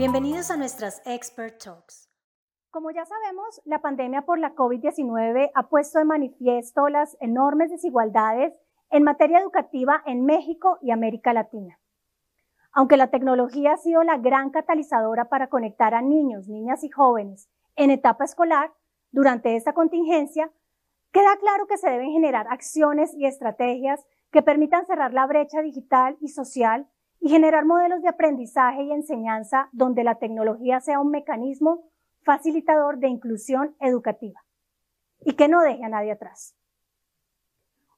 Bienvenidos a nuestras Expert Talks. Como ya sabemos, la pandemia por la COVID-19 ha puesto de manifiesto las enormes desigualdades en materia educativa en México y América Latina. Aunque la tecnología ha sido la gran catalizadora para conectar a niños, niñas y jóvenes en etapa escolar, durante esta contingencia, queda claro que se deben generar acciones y estrategias que permitan cerrar la brecha digital y social y generar modelos de aprendizaje y enseñanza donde la tecnología sea un mecanismo facilitador de inclusión educativa y que no deje a nadie atrás.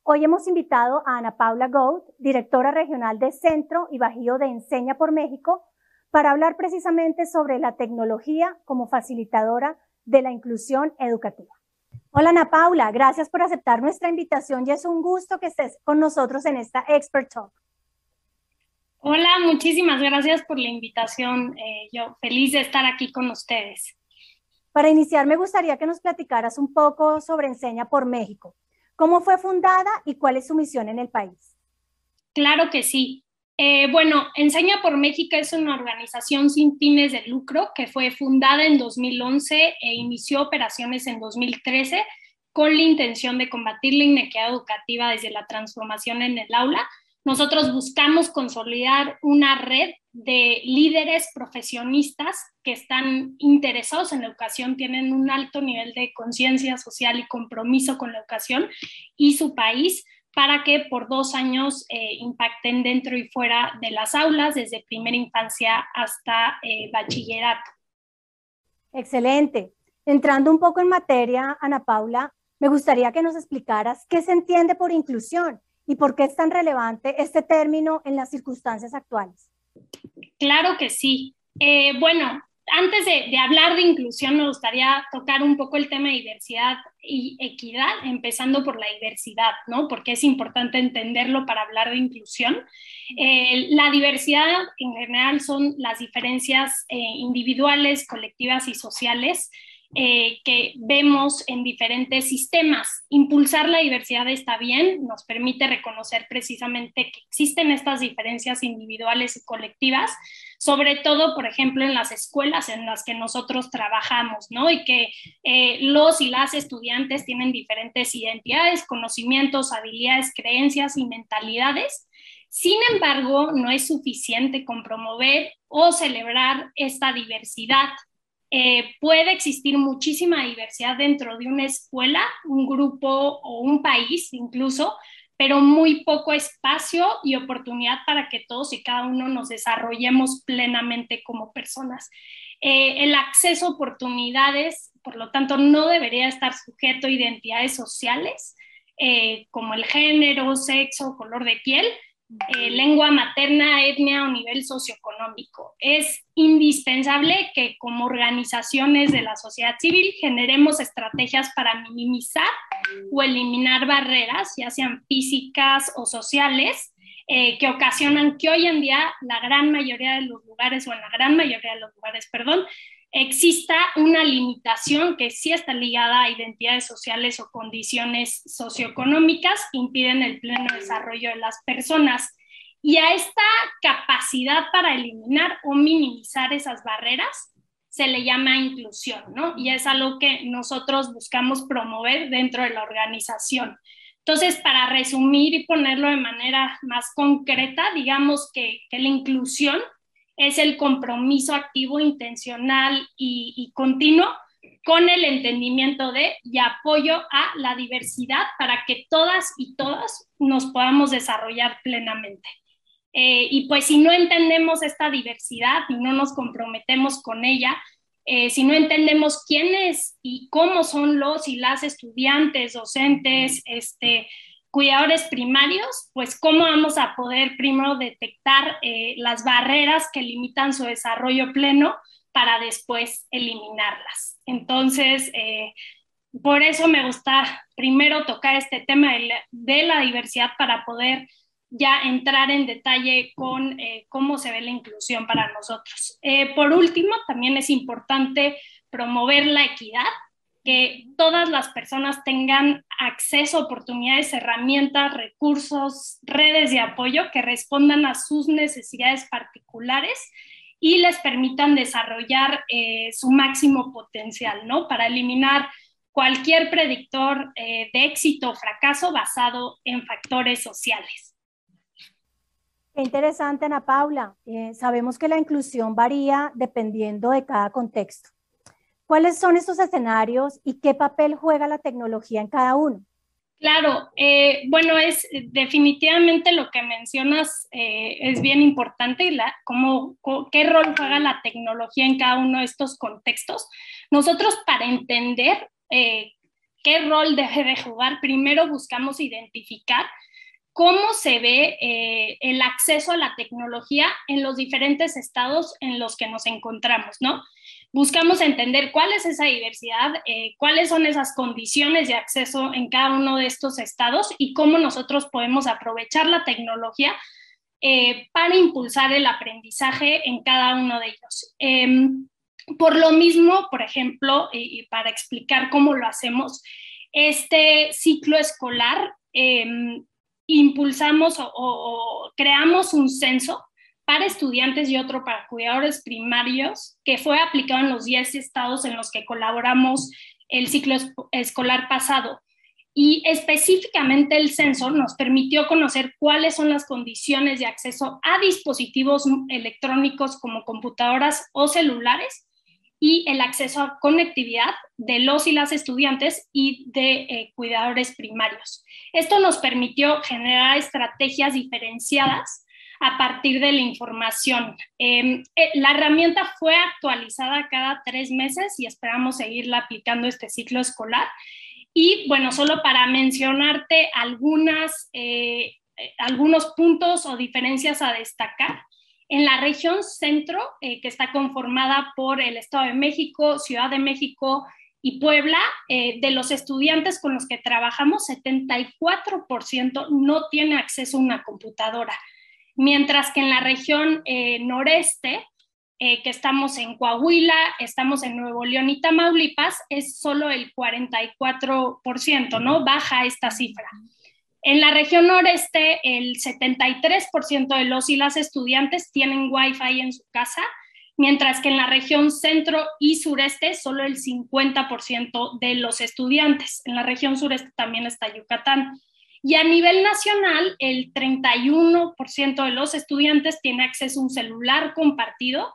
Hoy hemos invitado a Ana Paula Gould, directora regional de Centro y Bajío de Enseña por México, para hablar precisamente sobre la tecnología como facilitadora de la inclusión educativa. Hola Ana Paula, gracias por aceptar nuestra invitación y es un gusto que estés con nosotros en esta Expert Talk. Hola, muchísimas gracias por la invitación. Eh, yo feliz de estar aquí con ustedes. Para iniciar, me gustaría que nos platicaras un poco sobre Enseña por México. ¿Cómo fue fundada y cuál es su misión en el país? Claro que sí. Eh, bueno, Enseña por México es una organización sin fines de lucro que fue fundada en 2011 e inició operaciones en 2013 con la intención de combatir la inequidad educativa desde la transformación en el aula nosotros buscamos consolidar una red de líderes profesionistas que están interesados en la educación, tienen un alto nivel de conciencia social y compromiso con la educación y su país para que por dos años eh, impacten dentro y fuera de las aulas, desde primera infancia hasta eh, bachillerato. Excelente. Entrando un poco en materia, Ana Paula, me gustaría que nos explicaras qué se entiende por inclusión y por qué es tan relevante este término en las circunstancias actuales. Claro que sí. Eh, bueno, antes de, hablar de inclusión, me gustaría tocar un poco el tema de diversidad y equidad, empezando por la diversidad, ¿no? Porque es importante entenderlo para hablar de inclusión. Eh, la diversidad en general son las diferencias eh, individuales, colectivas y sociales eh, que vemos en diferentes sistemas. Impulsar la diversidad está bien, nos permite reconocer precisamente que existen estas diferencias individuales y colectivas, sobre todo, por ejemplo, en las escuelas en las que nosotros trabajamos, ¿no? Y que eh, los y las estudiantes tienen diferentes identidades, conocimientos, habilidades, creencias y mentalidades. Sin embargo, no es suficiente con promover o celebrar esta diversidad eh, puede existir muchísima diversidad dentro de una escuela, un grupo o un país incluso, pero muy poco espacio y oportunidad para que todos y cada uno nos desarrollemos plenamente como personas. Eh, el acceso a oportunidades, por lo tanto, no debería estar sujeto a identidades sociales eh, como el género, sexo, color de piel, eh, lengua materna, etnia o nivel socioeconómico. Es indispensable que como organizaciones de la sociedad civil generemos estrategias para minimizar o eliminar barreras, ya sean físicas o sociales, eh, que ocasionan que hoy en día la gran mayoría de los lugares, o en la gran mayoría de los lugares, perdón, exista una limitación que sí está ligada a identidades sociales o condiciones socioeconómicas impiden el pleno desarrollo de las personas. Y a esta capacidad para eliminar o minimizar esas barreras se le llama inclusión, ¿no? Y es algo que nosotros buscamos promover dentro de la organización. Entonces, para resumir y ponerlo de manera más concreta, digamos que la inclusión es el compromiso activo, intencional y, continuo con el entendimiento de y apoyo a la diversidad para que todas y todos nos podamos desarrollar plenamente. Eh, y pues si no entendemos esta diversidad y no nos comprometemos con ella, eh, si no entendemos quiénes y cómo son los y las estudiantes, docentes, este, cuidadores primarios, pues cómo vamos a poder primero detectar eh, las barreras que limitan su desarrollo pleno para después eliminarlas. Entonces, eh, por eso me gusta primero tocar este tema de la, diversidad para poder ya entrar en detalle con eh, cómo se ve la inclusión para nosotros. por último, también es importante promover la equidad que todas las personas tengan acceso a oportunidades, herramientas, recursos, redes de apoyo que respondan a sus necesidades particulares y les permitan desarrollar eh, su máximo potencial, ¿no? Para eliminar cualquier predictor eh, de éxito o fracaso basado en factores sociales. Qué interesante, Ana Paula. Eh, sabemos que la inclusión varía dependiendo de cada contexto. ¿Cuáles son estos escenarios y qué papel juega la tecnología en cada uno? Claro, eh, bueno, es definitivamente lo que mencionas eh, es bien importante, la, cómo, qué rol juega la tecnología en cada uno de estos contextos. Nosotros para entender eh, qué rol debe de jugar, primero buscamos identificar cómo se ve el acceso a la tecnología en los diferentes estados en los que nos encontramos, ¿no? Buscamos entender cuál es esa diversidad, eh, cuáles son esas condiciones de acceso en cada uno de estos estados y cómo nosotros podemos aprovechar la tecnología eh, para impulsar el aprendizaje en cada uno de ellos. Em, por lo mismo, por ejemplo, y para explicar cómo lo hacemos, este ciclo escolar em, impulsamos o creamos un censo para estudiantes y otro para cuidadores primarios, que fue aplicado en los 10 estados en los que colaboramos el ciclo escolar pasado. Y específicamente el censo nos permitió conocer cuáles son las condiciones de acceso a dispositivos electrónicos como computadoras o celulares y el acceso a conectividad de los y las estudiantes y de eh, cuidadores primarios. Esto nos permitió generar estrategias diferenciadas a partir de la información. Em, eh, la herramienta fue actualizada cada tres meses y esperamos seguirla aplicando este ciclo escolar. Y bueno, solo para mencionarte algunas, eh, eh, algunos puntos o diferencias a destacar. En la región centro, que está conformada por el Estado de México, Ciudad de México, y Puebla, de los estudiantes con los que trabajamos, 74% no tiene acceso a una computadora mientras que en la región eh, noreste, eh, que estamos en Coahuila, estamos en Nuevo León y Tamaulipas, es solo el 44%, ¿no? Baja esta cifra. En la región noreste, el 73% de los y las estudiantes tienen Wi-Fi en su casa, mientras que en la región centro y sureste, solo el 50% de los estudiantes. En la región sureste también está Yucatán. Y a nivel nacional, el 31% de los estudiantes tiene acceso a un celular compartido.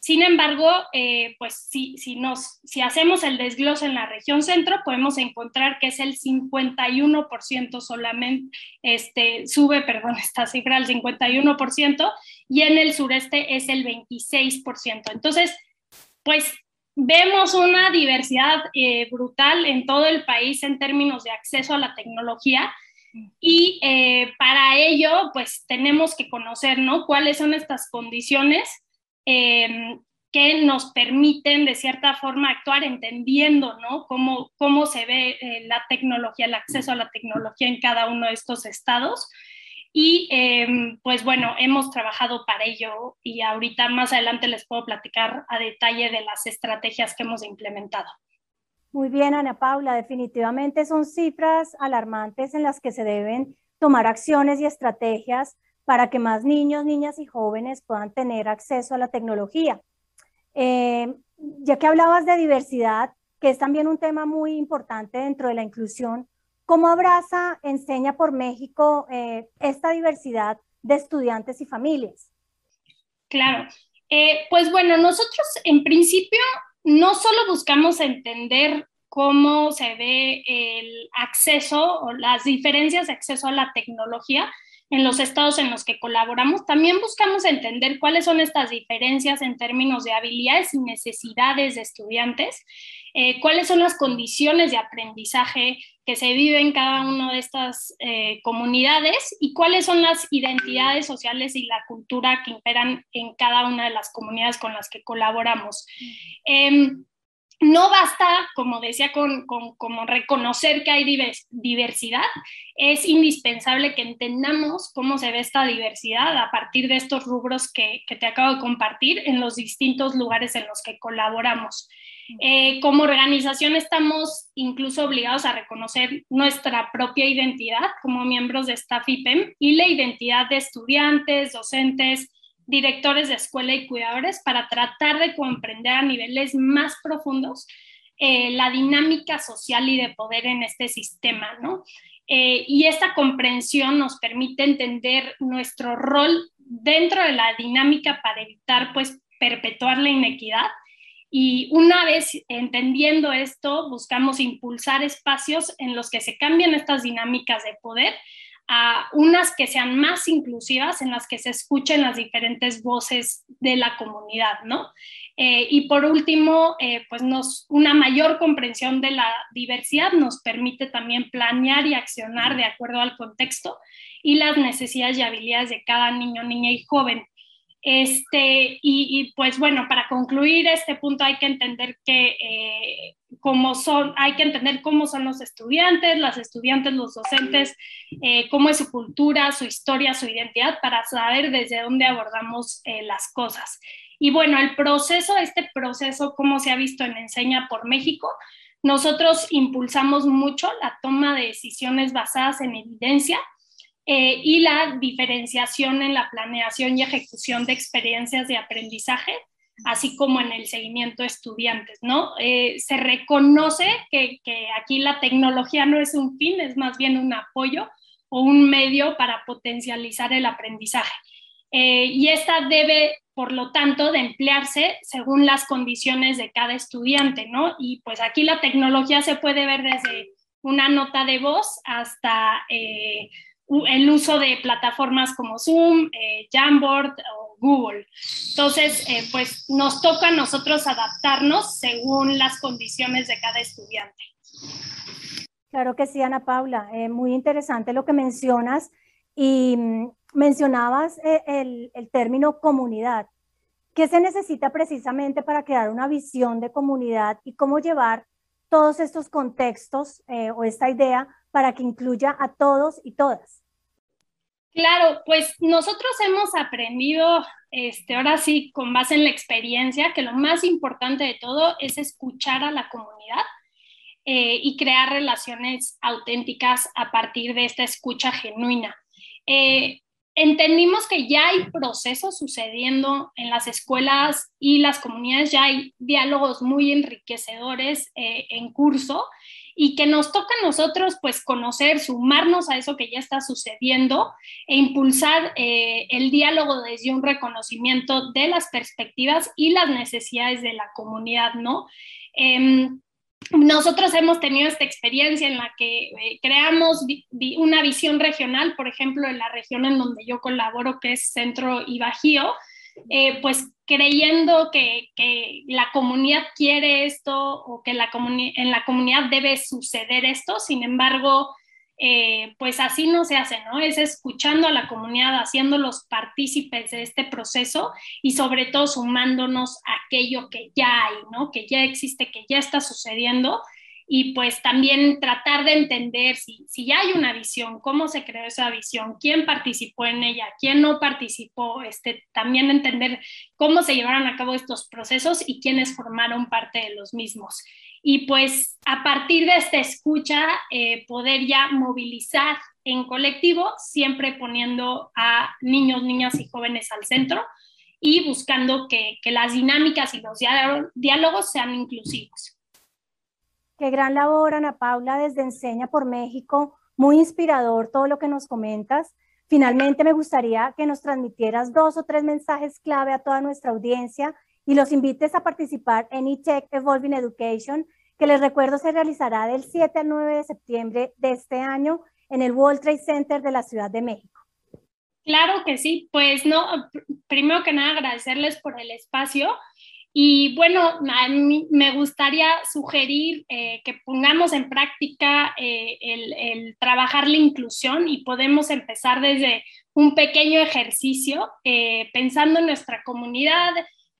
Sin embargo, eh, pues si, si, nos, si hacemos el desglose en la región centro, podemos encontrar que es el 51% solamente, este, sube, perdón, esta cifra al 51%, y en el sureste es el 26%. Entonces, pues vemos una diversidad eh, brutal en todo el país en términos de acceso a la tecnología y eh, para ello, pues tenemos que conocer, ¿no? Cuáles son estas condiciones eh, que nos permiten, de cierta forma, actuar entendiendo, ¿no? Cómo, cómo se ve eh, la tecnología, el acceso a la tecnología en cada uno de estos estados. Y pues bueno, hemos trabajado para ello y ahorita más adelante les puedo platicar a detalle de las estrategias que hemos implementado. Muy bien, Ana Paula, definitivamente son cifras alarmantes en las que se deben tomar acciones y estrategias para que más niños, niñas y jóvenes puedan tener acceso a la tecnología. Eh, ya que hablabas de diversidad, que es también un tema muy importante dentro de la inclusión, ¿cómo abraza Enseña por México eh, esta diversidad de estudiantes y familias? Claro, eh, pues bueno, nosotros en principio no solo buscamos entender cómo se ve el acceso o las diferencias de acceso a la tecnología en los estados en los que colaboramos, también buscamos entender cuáles son estas diferencias en términos de habilidades y necesidades de estudiantes, eh, cuáles son las condiciones de aprendizaje que se viven en cada una de estas eh, comunidades y cuáles son las identidades sociales y la cultura que imperan en cada una de las comunidades con las que colaboramos. No basta, como decía, con, como reconocer que hay diversidad, es indispensable que entendamos cómo se ve esta diversidad a partir de estos rubros que, que te acabo de compartir en los distintos lugares en los que colaboramos. Eh, como organización estamos incluso obligados a reconocer nuestra propia identidad como miembros de Staff IPEM y la identidad de estudiantes, docentes directores de escuela y cuidadores para tratar de comprender a niveles más profundos eh, la dinámica social y de poder en este sistema, ¿no? Eh, y esta comprensión nos permite entender nuestro rol dentro de la dinámica para evitar, pues, perpetuar la inequidad. Y una vez entendiendo esto, buscamos impulsar espacios en los que se cambien estas dinámicas de poder a unas que sean más inclusivas, en las que se escuchen las diferentes voces de la comunidad, ¿no? Eh, y por último, eh, pues nos, una mayor comprensión de la diversidad nos permite también planear y accionar de acuerdo al contexto y las necesidades y habilidades de cada niño, niña y joven. Este, y, pues bueno, para concluir este punto hay que entender que eh, cómo son, hay que entender cómo son los estudiantes, las estudiantes, los docentes, eh, cómo es su cultura, su historia, su identidad, para saber desde dónde abordamos eh, las cosas. Y bueno, el proceso, este proceso, como se ha visto en Enseña por México, nosotros impulsamos mucho la toma de decisiones basadas en evidencia eh, y la diferenciación en la planeación y ejecución de experiencias de aprendizaje, así como en el seguimiento de estudiantes, ¿no? Eh, se reconoce que, aquí la tecnología no es un fin, es más bien un apoyo o un medio para potencializar el aprendizaje. Eh, y esta debe, por lo tanto, de emplearse según las condiciones de cada estudiante, ¿no? Y pues aquí la tecnología se puede ver desde una nota de voz hasta el uso de plataformas como Zoom, eh, Jamboard o Google. Entonces, eh, pues nos toca a nosotros adaptarnos según las condiciones de cada estudiante. Claro que sí, Ana Paula. Eh, muy interesante lo que mencionas y mm, mencionabas el, el término comunidad. ¿Qué se necesita precisamente para crear una visión de comunidad y cómo llevar todos estos contextos o esta idea para que incluya a todos y todas. Claro, pues nosotros hemos aprendido, este, ahora sí, con base en la experiencia, que lo más importante de todo es escuchar a la comunidad eh, y crear relaciones auténticas a partir de esta escucha genuina. Eh, entendimos que ya hay procesos sucediendo en las escuelas y las comunidades, ya hay diálogos muy enriquecedores eh, en curso y que nos toca a nosotros pues conocer, sumarnos a eso que ya está sucediendo e impulsar eh, el diálogo desde un reconocimiento de las perspectivas y las necesidades de la comunidad, ¿no? Em, nosotros hemos tenido esta experiencia en la que eh, creamos una visión regional, por ejemplo, en la región en donde yo colaboro, que es Centro y Bajío, eh, pues creyendo que, la comunidad quiere esto o que la en la comunidad debe suceder esto, sin embargo, eh, pues así no se hace, ¿no? Es escuchando a la comunidad, haciéndolos partícipes de este proceso y sobre todo sumándonos a aquello que ya hay, ¿no? Que ya existe, que ya está sucediendo y pues también tratar de entender si, si ya hay una visión, cómo se creó esa visión, quién participó en ella, quién no participó, este, también entender cómo se llevaron a cabo estos procesos y quiénes formaron parte de los mismos. Y pues a partir de esta escucha, eh, poder ya movilizar en colectivo, siempre poniendo a niños, niñas y jóvenes al centro y buscando que, que las dinámicas y los diálogos sean inclusivos. Qué gran labor, Ana Paula, desde Enseña por México. Muy inspirador todo lo que nos comentas. Finalmente, me gustaría que nos transmitieras dos o tres mensajes clave a toda nuestra audiencia y los invites a participar en eTech Evolving Education, que les recuerdo se realizará del 7 al 9 de septiembre de este año en el World Trade Center de la Ciudad de México. Claro que sí, pues no, primero que nada agradecerles por el espacio y bueno, a mí me gustaría sugerir eh, que pongamos en práctica eh, el, trabajar la inclusión y podemos empezar desde un pequeño ejercicio eh, pensando en nuestra comunidad,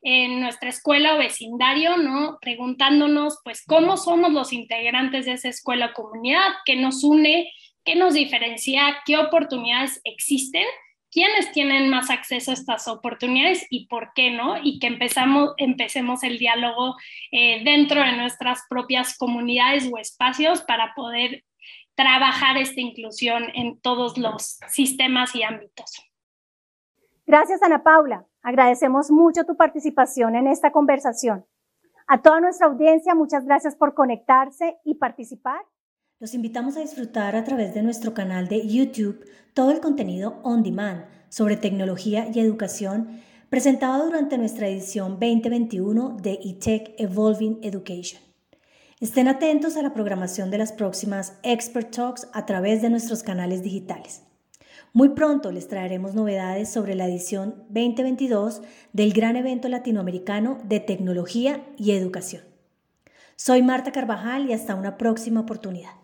en nuestra escuela o vecindario, ¿no? Preguntándonos, pues, cómo somos los integrantes de esa escuela o comunidad, qué nos une, qué nos diferencia, qué oportunidades existen quiénes tienen más acceso a estas oportunidades y por qué no, y que empezamos, empecemos el diálogo eh, dentro de nuestras propias comunidades o espacios para poder trabajar esta inclusión en todos los sistemas y ámbitos. Gracias, Ana Paula. Agradecemos mucho tu participación en esta conversación. A toda nuestra audiencia, muchas gracias por conectarse y participar. Los invitamos a disfrutar a través de nuestro canal de YouTube todo el contenido on demand sobre tecnología y educación presentado durante nuestra edición 2021 de eTech Evolving Education. Estén atentos a la programación de las próximas Expert Talks a través de nuestros canales digitales. Muy pronto les traeremos novedades sobre la edición 2022 del gran evento latinoamericano de tecnología y educación. Soy Marta Carvajal y hasta una próxima oportunidad.